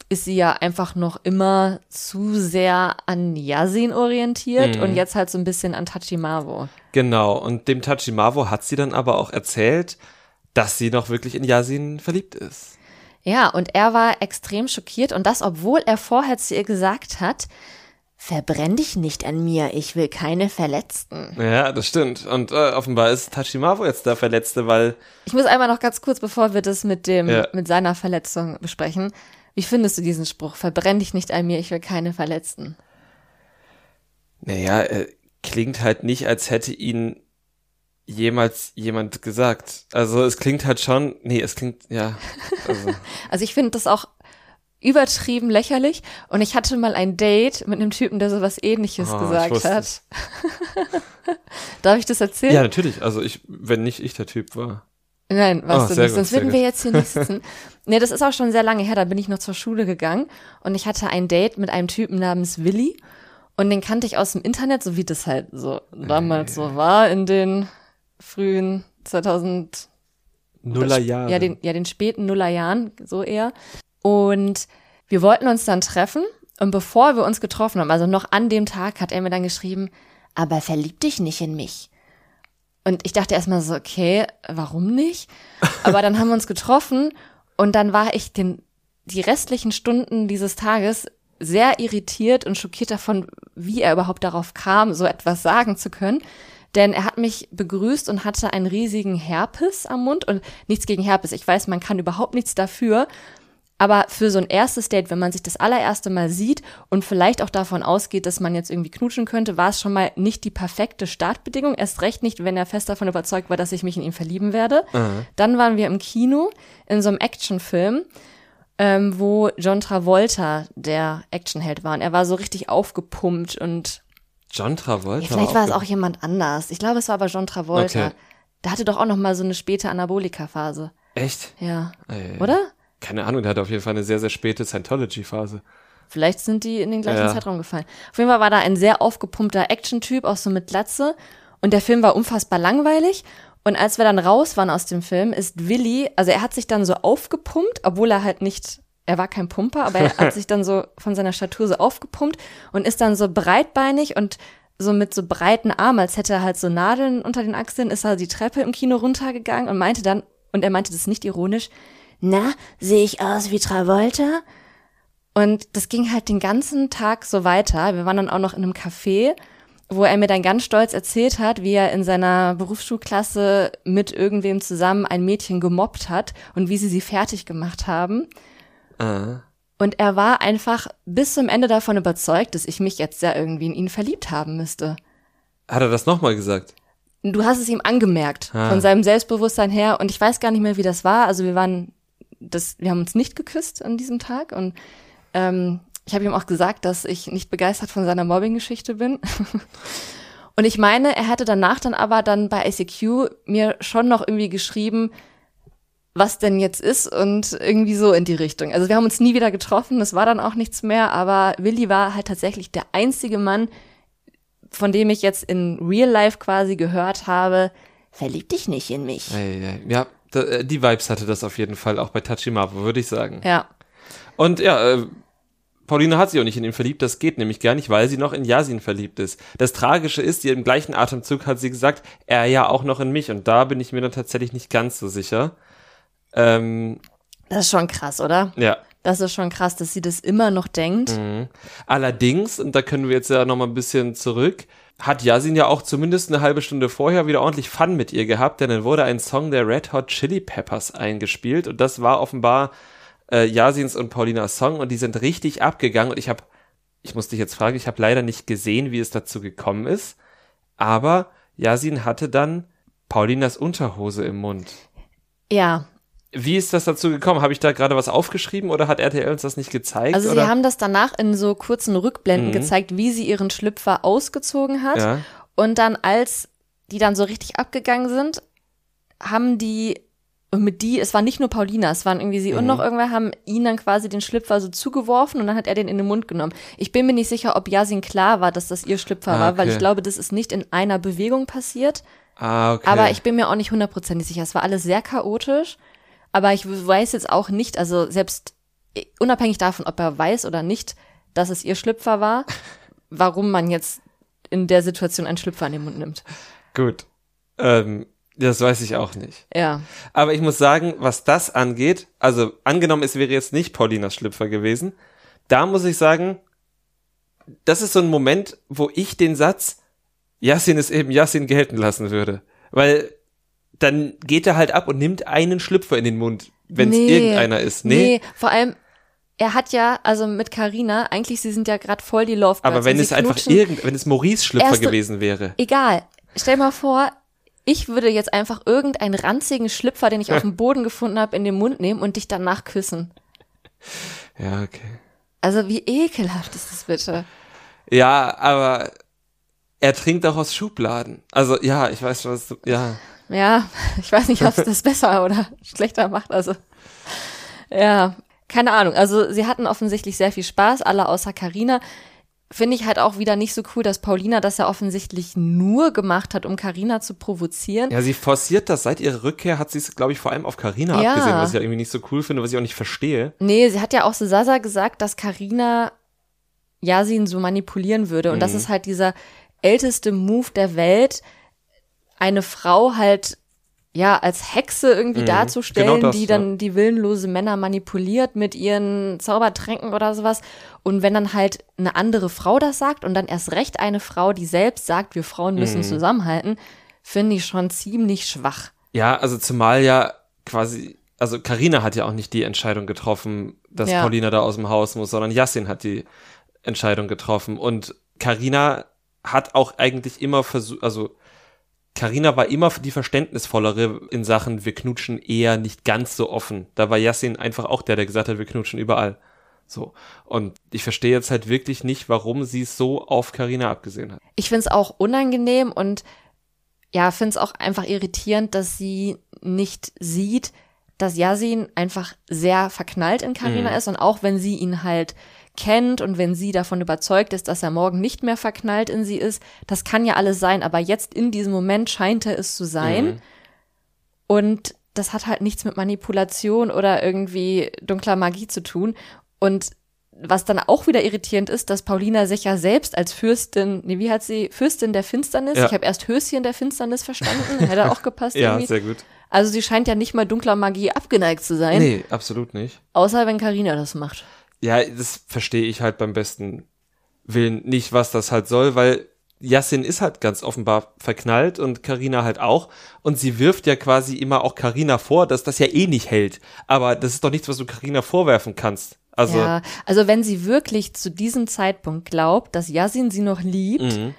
ist sie ja einfach noch immer zu sehr an Yasin orientiert Mhm. und jetzt halt so ein bisschen an Tachimavo. Genau, und dem Tachimavo hat sie dann aber auch erzählt, dass sie noch wirklich in Yasin verliebt ist. Ja, und er war extrem schockiert und das, obwohl er vorher zu ihr gesagt hat, verbrenn dich nicht an mir, ich will keine Verletzten. Ja, das stimmt. Und äh, offenbar ist Tachimavo jetzt der Verletzte, weil Ich muss einmal noch ganz kurz, bevor wir das mit dem, Ja. mit seiner Verletzung besprechen. Wie findest du diesen Spruch? Verbrenn dich nicht an mir, ich will keine Verletzten. Naja, äh, klingt halt nicht, als hätte ihn jemals jemand gesagt. Also es klingt halt schon, nee, es klingt, ja, also, Also ich finde das auch übertrieben lächerlich und ich hatte mal ein Date mit einem Typen, der sowas ähnliches Oh, ich gesagt hat. Darf ich das erzählen? ja, natürlich, also ich, wenn nicht ich der Typ war. Nein, weißt Oh, du sehr nicht, gut, sonst würden wir jetzt hier nicht sitzen. nee, das ist auch schon sehr lange her, da bin ich noch zur Schule gegangen und ich hatte ein Date mit einem Typen namens Willi und den kannte ich aus dem Internet, so wie das halt so damals so war in den frühen 2000 Nullerjahre. ja, den, ja, den späten Nullerjahren, so eher. Und wir wollten uns dann treffen Und bevor wir uns getroffen haben, also noch an dem Tag, hat er mir dann geschrieben, aber verlieb dich nicht in mich. Und ich dachte erstmal so, okay, warum nicht? Aber dann haben wir uns getroffen und dann war ich den, die restlichen Stunden dieses Tages sehr irritiert und schockiert davon, wie er überhaupt darauf kam, so etwas sagen zu können. Denn er hat mich begrüßt und hatte einen riesigen Herpes am Mund und nichts gegen Herpes. Ich weiß, man kann überhaupt nichts dafür. Aber für so ein erstes Date, wenn man sich das allererste Mal sieht und vielleicht auch davon ausgeht, dass man jetzt irgendwie knutschen könnte, war es schon mal nicht die perfekte Startbedingung. Erst recht nicht, wenn er fest davon überzeugt war, dass ich mich in ihn verlieben werde. Mhm. Dann waren wir im Kino in so einem Actionfilm, ähm, wo John Travolta der Actionheld war. Und er war so richtig aufgepumpt und John Travolta? Ja, vielleicht war es auch jemand anders. Ich glaube, es war aber John Travolta. Okay. Der hatte doch auch noch mal so eine späte Anabolika-Phase. Echt? Ja. Ey. Oder? Keine Ahnung, der hat auf jeden Fall eine sehr, sehr späte Scientology-Phase. Vielleicht sind die in den gleichen ja. Zeitraum gefallen. Auf jeden Fall war da ein sehr aufgepumpter Action-Typ, auch so mit Glatze. Und der Film war unfassbar langweilig. Und als wir dann raus waren aus dem Film, ist Willi, also er hat sich dann so aufgepumpt, obwohl er halt nicht, er war kein Pumper, aber er hat sich dann so von seiner Statur so aufgepumpt und ist dann so breitbeinig und so mit so breiten Armen, als hätte er halt so Nadeln unter den Achseln, ist er die Treppe im Kino runtergegangen und meinte dann, und er meinte das nicht ironisch, na, sehe ich aus wie Travolta? Und das ging halt den ganzen Tag so weiter. Wir waren dann auch noch in einem Café, wo er mir dann ganz stolz erzählt hat, wie er in seiner Berufsschulklasse mit irgendwem zusammen ein Mädchen gemobbt hat und wie sie sie fertig gemacht haben. Uh. Und er war einfach bis zum Ende davon überzeugt, dass ich mich jetzt ja irgendwie in ihn verliebt haben müsste. Hat er das nochmal gesagt? Du hast es ihm angemerkt, ah. von seinem Selbstbewusstsein her. Und ich weiß gar nicht mehr, wie das war. Also wir waren das, wir haben uns nicht geküsst an diesem Tag und ähm, ich habe ihm auch gesagt, dass ich nicht begeistert von seiner Mobbing-Geschichte bin. und ich meine, er hätte danach dann aber dann bei ICQ mir schon noch irgendwie geschrieben, was denn jetzt ist und irgendwie so in die Richtung. Also wir haben uns nie wieder getroffen, es war dann auch nichts mehr, aber Willi war halt tatsächlich der einzige Mann, von dem ich jetzt in Real Life quasi gehört habe, verlieb dich nicht in mich. Ja, die Vibes hatte das auf jeden Fall, auch bei Tachimapo, würde ich sagen. Ja. Und ja, äh, Paulina hat sich auch nicht in ihn verliebt, das geht nämlich gar nicht, weil sie noch in Yasin verliebt ist. Das Tragische ist, im gleichen Atemzug hat sie gesagt, er ja auch noch in mich und da bin ich mir dann tatsächlich nicht ganz so sicher. Ähm, das ist schon krass, oder? Ja. Das ist schon krass, dass sie das immer noch denkt. Mhm. Allerdings, und da können wir jetzt ja noch mal ein bisschen zurück, hat Yasin ja auch zumindest eine halbe Stunde vorher wieder ordentlich Fun mit ihr gehabt, denn dann wurde ein Song der Red Hot Chili Peppers eingespielt und das war offenbar äh, Yasins und Paulinas Song und die sind richtig abgegangen und ich habe, ich muss dich jetzt fragen, ich habe leider nicht gesehen, wie es dazu gekommen ist, aber Yasin hatte dann Paulinas Unterhose im Mund. Ja, wie ist das dazu gekommen? Habe ich da gerade was aufgeschrieben oder hat RTL uns das nicht gezeigt? Also oder? sie haben das danach in so kurzen Rückblenden mhm. gezeigt, wie sie ihren Schlüpfer ausgezogen hat. Ja. Und dann, als die dann so richtig abgegangen sind, haben die, und mit die, es war nicht nur Paulina, es waren irgendwie sie mhm. und noch irgendwer, haben ihn dann quasi den Schlüpfer so zugeworfen und dann hat er den in den Mund genommen. Ich bin mir nicht sicher, ob Yasin klar war, dass das ihr Schlüpfer ah, war, okay. weil ich glaube, das ist nicht in einer Bewegung passiert. Ah, okay. Aber ich bin mir auch nicht hundertprozentig sicher. Es war alles sehr chaotisch. Aber ich weiß jetzt auch nicht, also selbst unabhängig davon, ob er weiß oder nicht, dass es ihr Schlüpfer war, warum man jetzt in der Situation einen Schlüpfer in den Mund nimmt. Gut. Ähm, das weiß ich auch nicht. Ja. Aber ich muss sagen, was das angeht, also angenommen, es wäre jetzt nicht Paulinas Schlüpfer gewesen, da muss ich sagen, das ist so ein Moment, wo ich den Satz, Yassin ist eben Yassin gelten lassen würde. Weil dann geht er halt ab und nimmt einen Schlüpfer in den Mund, wenn es nee, irgendeiner ist. Nee. nee, vor allem er hat ja, also mit Carina, eigentlich, sie sind ja gerade voll die Love Aber wenn es einfach irgend, wenn es Maurice Schlüpfer gewesen wäre. Egal. Stell mal vor, ich würde jetzt einfach irgendeinen ranzigen Schlüpfer, den ich auf dem Boden gefunden habe, in den Mund nehmen und dich danach küssen. Ja, okay. Also wie ekelhaft ist das bitte? Ja, aber er trinkt auch aus Schubladen. Also ja, ich weiß was, du, ja. Ja, ich weiß nicht, ob es das besser oder schlechter macht. Also, ja, keine Ahnung. Also, sie hatten offensichtlich sehr viel Spaß, alle außer Karina. Finde ich halt auch wieder nicht so cool, dass Paulina das ja offensichtlich nur gemacht hat, um Karina zu provozieren. Ja, sie forciert das. Seit ihrer Rückkehr hat sie es, glaube ich, vor allem auf Karina ja. abgesehen, was ich ja irgendwie nicht so cool finde, was ich auch nicht verstehe. Nee, sie hat ja auch so Sasa gesagt, dass Karina Yasin so manipulieren würde. Und das ist halt dieser älteste Move der Welt, eine Frau halt ja, als Hexe irgendwie Mhm. darzustellen, Genau das, die dann die willenlose Männer manipuliert mit ihren Zaubertränken oder sowas. Und wenn dann halt eine andere Frau das sagt und dann erst recht eine Frau, die selbst sagt, wir Frauen Mhm. müssen zusammenhalten, finde ich schon ziemlich schwach. Ja, also zumal ja quasi, also Karina hat ja auch nicht die Entscheidung getroffen, dass Ja. Paulina da aus dem Haus muss, sondern Yassin hat die Entscheidung getroffen. Und Karina hat auch eigentlich immer versucht, also Karina war immer die verständnisvollere in Sachen, wir knutschen eher nicht ganz so offen. Da war Yassin einfach auch der, der gesagt hat, wir knutschen überall. So. Und ich verstehe jetzt halt wirklich nicht, warum sie es so auf Karina abgesehen hat. Ich finde es auch unangenehm und ja, finde es auch einfach irritierend, dass sie nicht sieht, dass Yasin einfach sehr verknallt in Karina Mhm. ist und auch wenn sie ihn halt kennt und wenn sie davon überzeugt ist, dass er morgen nicht mehr verknallt in sie ist, das kann ja alles sein, aber jetzt in diesem Moment scheint er es zu sein Mhm. und das hat halt nichts mit Manipulation oder irgendwie dunkler Magie zu tun und was dann auch wieder irritierend ist, dass Paulina sich ja selbst als Fürstin, nee, wie hat sie, Fürstin der Finsternis? Ja. Ich habe erst Höschen der Finsternis verstanden, hätte auch gepasst Ja, irgendwie. sehr gut. Also sie scheint ja nicht mal dunkler Magie abgeneigt zu sein, Nee, absolut nicht. außer wenn Karina das macht. Ja, das verstehe ich halt beim besten Willen nicht, was das halt soll, weil Yassin ist halt ganz offenbar verknallt und Karina halt auch. Und sie wirft ja quasi immer auch Karina vor, dass das ja eh nicht hält. Aber das ist doch nichts, was du Karina vorwerfen kannst. Also, ja, also wenn sie wirklich zu diesem Zeitpunkt glaubt, dass Yasin sie noch liebt, mhm.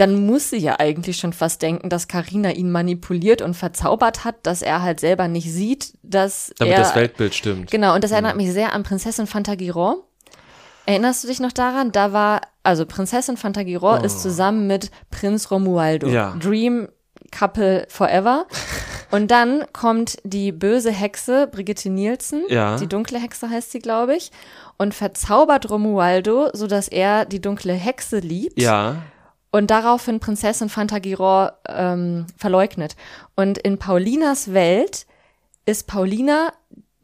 Dann muss sie ja eigentlich schon fast denken, dass Karina ihn manipuliert und verzaubert hat, dass er halt selber nicht sieht, dass damit er das Weltbild stimmt. Genau, und das erinnert mich sehr an Prinzessin Fantagiron. Erinnerst du dich noch daran? Da war, also Prinzessin Fantagiron ist zusammen mit Prinz Romualdo. Oh. Ja. Dream Couple Forever. Und dann kommt die böse Hexe Brigitte Nielsen. Ja. Die dunkle Hexe heißt sie, glaube ich. Und verzaubert Romualdo, sodass er die dunkle Hexe liebt Ja, und daraufhin Prinzessin Fantagiron ähm, verleugnet. Und in Paulinas Welt ist Paulina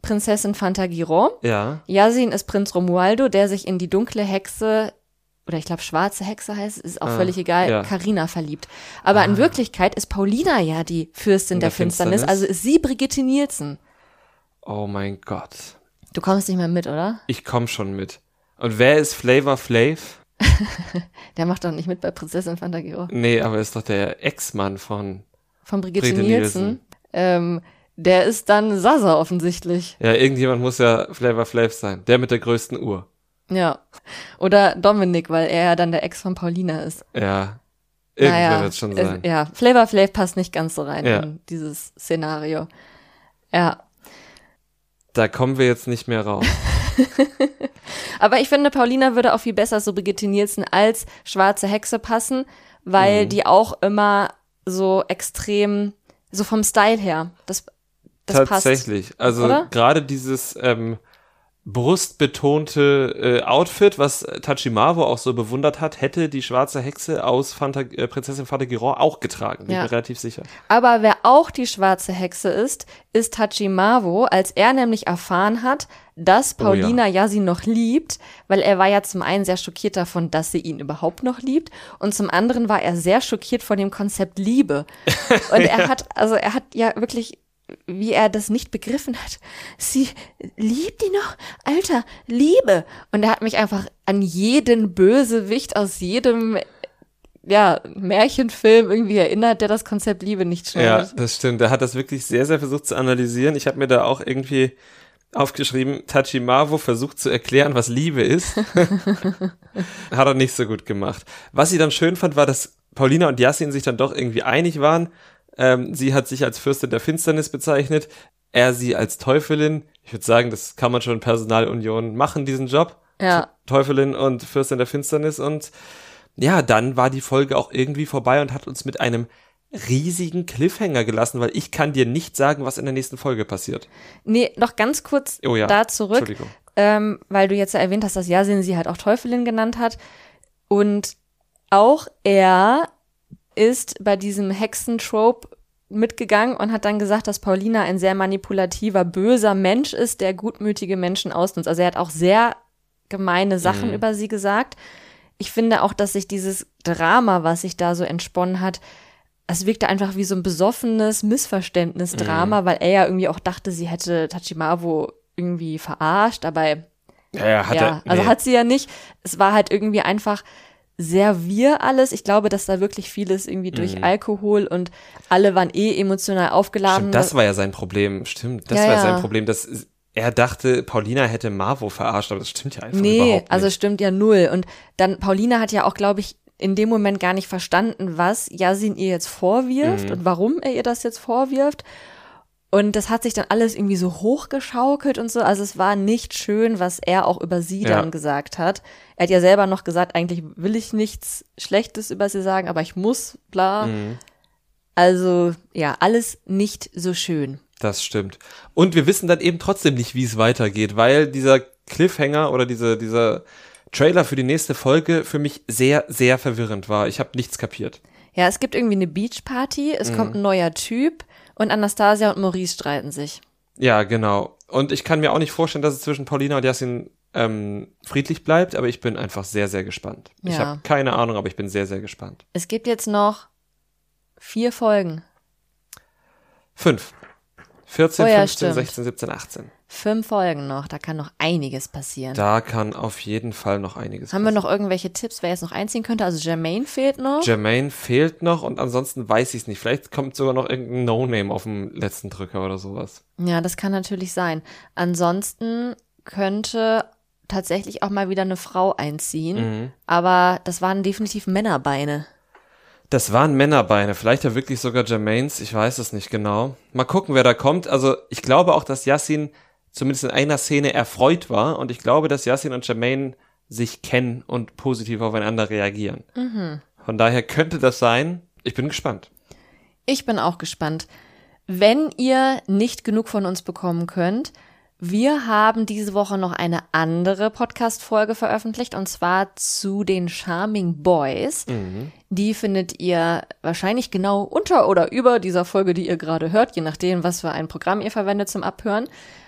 Prinzessin Fantagiron, ja. Yasin ist Prinz Romualdo, der sich in die dunkle Hexe oder ich glaube schwarze Hexe heißt, ist auch Ah, völlig egal, ja. Carina verliebt. Aber in Wirklichkeit ist Paulina ja die Fürstin In der, der Finsternis, Finsternis. also ist sie Brigitte Nielsen. Oh mein Gott. Du kommst nicht mehr mit, oder? Ich komm schon mit. Und wer ist Flavor Flav? Der macht doch nicht mit bei Prinzessin Fantagiron. Nee, aber ist doch der Ex-Mann von. Von Brigitte, Brigitte Nielsen. Nielsen. Ähm, der ist dann Sasa offensichtlich. Ja, irgendjemand muss ja Flavor Flav sein. Der mit der größten Uhr. Ja. Oder Dominik, weil er ja dann der Ex von Paulina ist. Ja. Irgendwer naja, wird es schon es- sein. Ja, Flavor Flav passt nicht ganz so rein Ja. in dieses Szenario. Ja. Da kommen wir jetzt nicht mehr raus. Aber ich finde, Paulina würde auch viel besser so Brigitte Nielsen als schwarze Hexe passen, weil Mhm. die auch immer so extrem, so vom Style her, das, das passt. Tatsächlich. Also Oder? gerade dieses ähm, brustbetonte äh, Outfit, was Tachimavo auch so bewundert hat, hätte die schwarze Hexe aus Fanta äh, Prinzessin Fantagiron auch getragen. Bin Ja. ich mir relativ sicher. Aber wer auch die schwarze Hexe ist, ist Tachimavo, als er nämlich erfahren hat, dass Oh ja. Paulina ja. sie noch liebt, weil er war ja zum einen sehr schockiert davon, dass sie ihn überhaupt noch liebt und zum anderen war er sehr schockiert von dem Konzept Liebe. Und er hat, also er hat ja wirklich wie er das nicht begriffen hat. Sie liebt ihn noch. Alter, Liebe. Und er hat mich einfach an jeden Bösewicht aus jedem ja, Märchenfilm irgendwie erinnert, der das Konzept Liebe nicht Ja, schneidet. das stimmt. Er hat das wirklich sehr, sehr versucht zu analysieren. Ich habe mir da auch irgendwie aufgeschrieben, Tachimavo versucht zu erklären, was Liebe ist. hat er nicht so gut gemacht. Was sie dann schön fand, war, dass Paulina und Yassin sich dann doch irgendwie einig waren. Ähm, sie hat sich als Fürstin der Finsternis bezeichnet, er sie als Teufelin. Ich würde sagen, das kann man schon in Personalunion machen, diesen Job. Ja. Teufelin und Fürstin der Finsternis und ja, dann war die Folge auch irgendwie vorbei und hat uns mit einem riesigen Cliffhanger gelassen, weil ich kann dir nicht sagen, was in der nächsten Folge passiert. Nee, noch ganz kurz Oh ja, da zurück, Entschuldigung. ähm, weil du jetzt ja erwähnt hast, dass Yasin sie halt auch Teufelin genannt hat. Und auch er ist bei diesem Hexentrope mitgegangen und hat dann gesagt, dass Paulina ein sehr manipulativer, böser Mensch ist, der gutmütige Menschen ausnutzt. Also er hat auch sehr gemeine Sachen über sie gesagt. Ich finde auch, dass sich dieses Drama, was sich da so entsponnen hat, es wirkte einfach wie so ein besoffenes Missverständnisdrama, weil er ja irgendwie auch dachte, sie hätte Tachimawo irgendwie verarscht, dabei Ja, ja, hat ja, er. also nee. hat sie ja nicht. Es war halt irgendwie einfach sehr wir alles. Ich glaube, dass da wirklich vieles irgendwie durch Alkohol und alle waren eh emotional aufgeladen. Mhm. Stimmt, das war ja sein Problem. Stimmt, das Ja, war ja. sein Problem, dass er dachte, Paulina hätte Marvo verarscht, aber das stimmt ja einfach nee, überhaupt nicht. also stimmt ja null. Und dann Paulina hat ja auch, glaube ich, in dem Moment gar nicht verstanden, was Yasin ihr jetzt vorwirft Mhm. und warum er ihr das jetzt vorwirft. Und das hat sich dann alles irgendwie so hochgeschaukelt und so. Also es war nicht schön, was er auch über sie Ja. dann gesagt hat. Er hat ja selber noch gesagt, eigentlich will ich nichts Schlechtes über sie sagen, aber ich muss, bla. Mhm. Also ja, alles nicht so schön. Das stimmt. Und wir wissen dann eben trotzdem nicht, wie es weitergeht, weil dieser Cliffhanger oder diese, dieser Trailer für die nächste Folge für mich sehr, sehr verwirrend war. Ich habe nichts kapiert. Ja, es gibt irgendwie eine Beachparty, es Mhm. kommt ein neuer Typ und Anastasia und Maurice streiten sich. Ja, genau. Und ich kann mir auch nicht vorstellen, dass es zwischen Paulina und Yassin ähm, friedlich bleibt, aber ich bin einfach sehr, sehr gespannt. Ich Ja. habe keine Ahnung, aber ich bin sehr, sehr gespannt. Es gibt jetzt noch vier Folgen. Fünf. 14, Oh ja, 15, stimmt. 16, 17, 18. Fünf Folgen noch, da kann noch einiges passieren. Da kann auf jeden Fall noch einiges Haben wir noch irgendwelche Tipps, wer jetzt noch einziehen könnte? Also Jermaine fehlt noch. Jermaine fehlt noch und ansonsten weiß ich es nicht. Vielleicht kommt sogar noch irgendein No-Name auf dem letzten Drücker oder sowas. ja, das kann natürlich sein. Ansonsten könnte tatsächlich auch mal wieder eine Frau einziehen. Mhm. Aber das waren definitiv Männerbeine. Das waren Männerbeine, vielleicht ja wirklich sogar Jermaines, ich weiß es nicht genau. Mal gucken, wer da kommt. Also ich glaube auch, dass Yassin zumindest in einer Szene erfreut war und ich glaube, dass Yassin und Jermaine sich kennen und positiv aufeinander reagieren. Von daher könnte das sein. Ich bin gespannt. Ich bin auch gespannt. Wenn ihr nicht genug von uns bekommen könnt, wir haben diese Woche noch eine andere Podcast-Folge veröffentlicht und zwar zu den Charming Boys. Die findet ihr wahrscheinlich genau unter oder über dieser Folge, die ihr gerade hört, je nachdem, was für ein Programm ihr verwendet zum Abhören.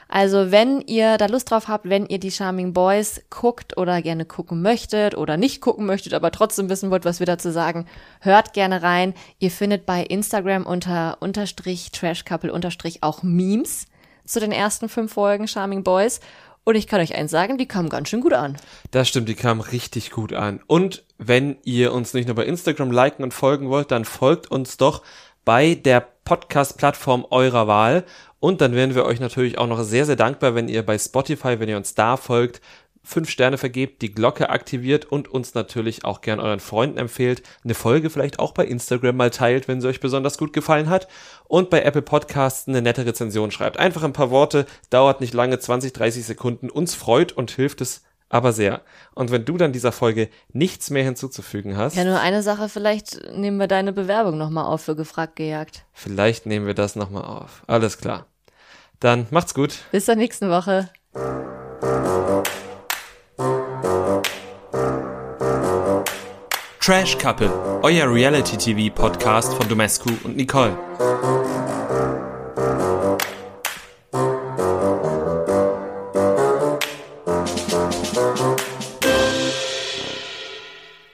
Also wenn ihr da Lust drauf habt, wenn ihr die Charming Boys guckt oder gerne gucken möchtet oder nicht gucken möchtet, aber trotzdem wissen wollt, was wir dazu sagen, hört gerne rein. Ihr findet bei Instagram unter unterstrich Trash Couple unterstrich auch Memes zu den ersten fünf Folgen Charming Boys. Und ich kann euch eins sagen, die kamen ganz schön gut an. Das stimmt, die kam richtig gut an. Und wenn ihr uns nicht nur bei Instagram liken und folgen wollt, dann folgt uns doch bei der Podcast-Plattform eurer Wahl. Und dann wären wir euch natürlich auch noch sehr, sehr dankbar, wenn ihr bei Spotify, wenn ihr uns da folgt, fünf Sterne vergebt, die Glocke aktiviert und uns natürlich auch gern euren Freunden empfehlt, eine Folge vielleicht auch bei Instagram mal teilt, wenn sie euch besonders gut gefallen hat und bei Apple Podcasts eine nette Rezension schreibt. Einfach ein paar Worte, dauert nicht lange, 20, 30 Sekunden, uns freut und hilft es aber sehr. Und wenn du dann dieser Folge nichts mehr hinzuzufügen hast, Ja, nur eine Sache, vielleicht nehmen wir deine Bewerbung nochmal auf für gefragt gejagt. vielleicht nehmen wir das nochmal auf. Alles klar. Dann macht's gut. Bis zur nächsten Woche. Trash Couple, euer Reality TV Podcast von Domescu und Nicole.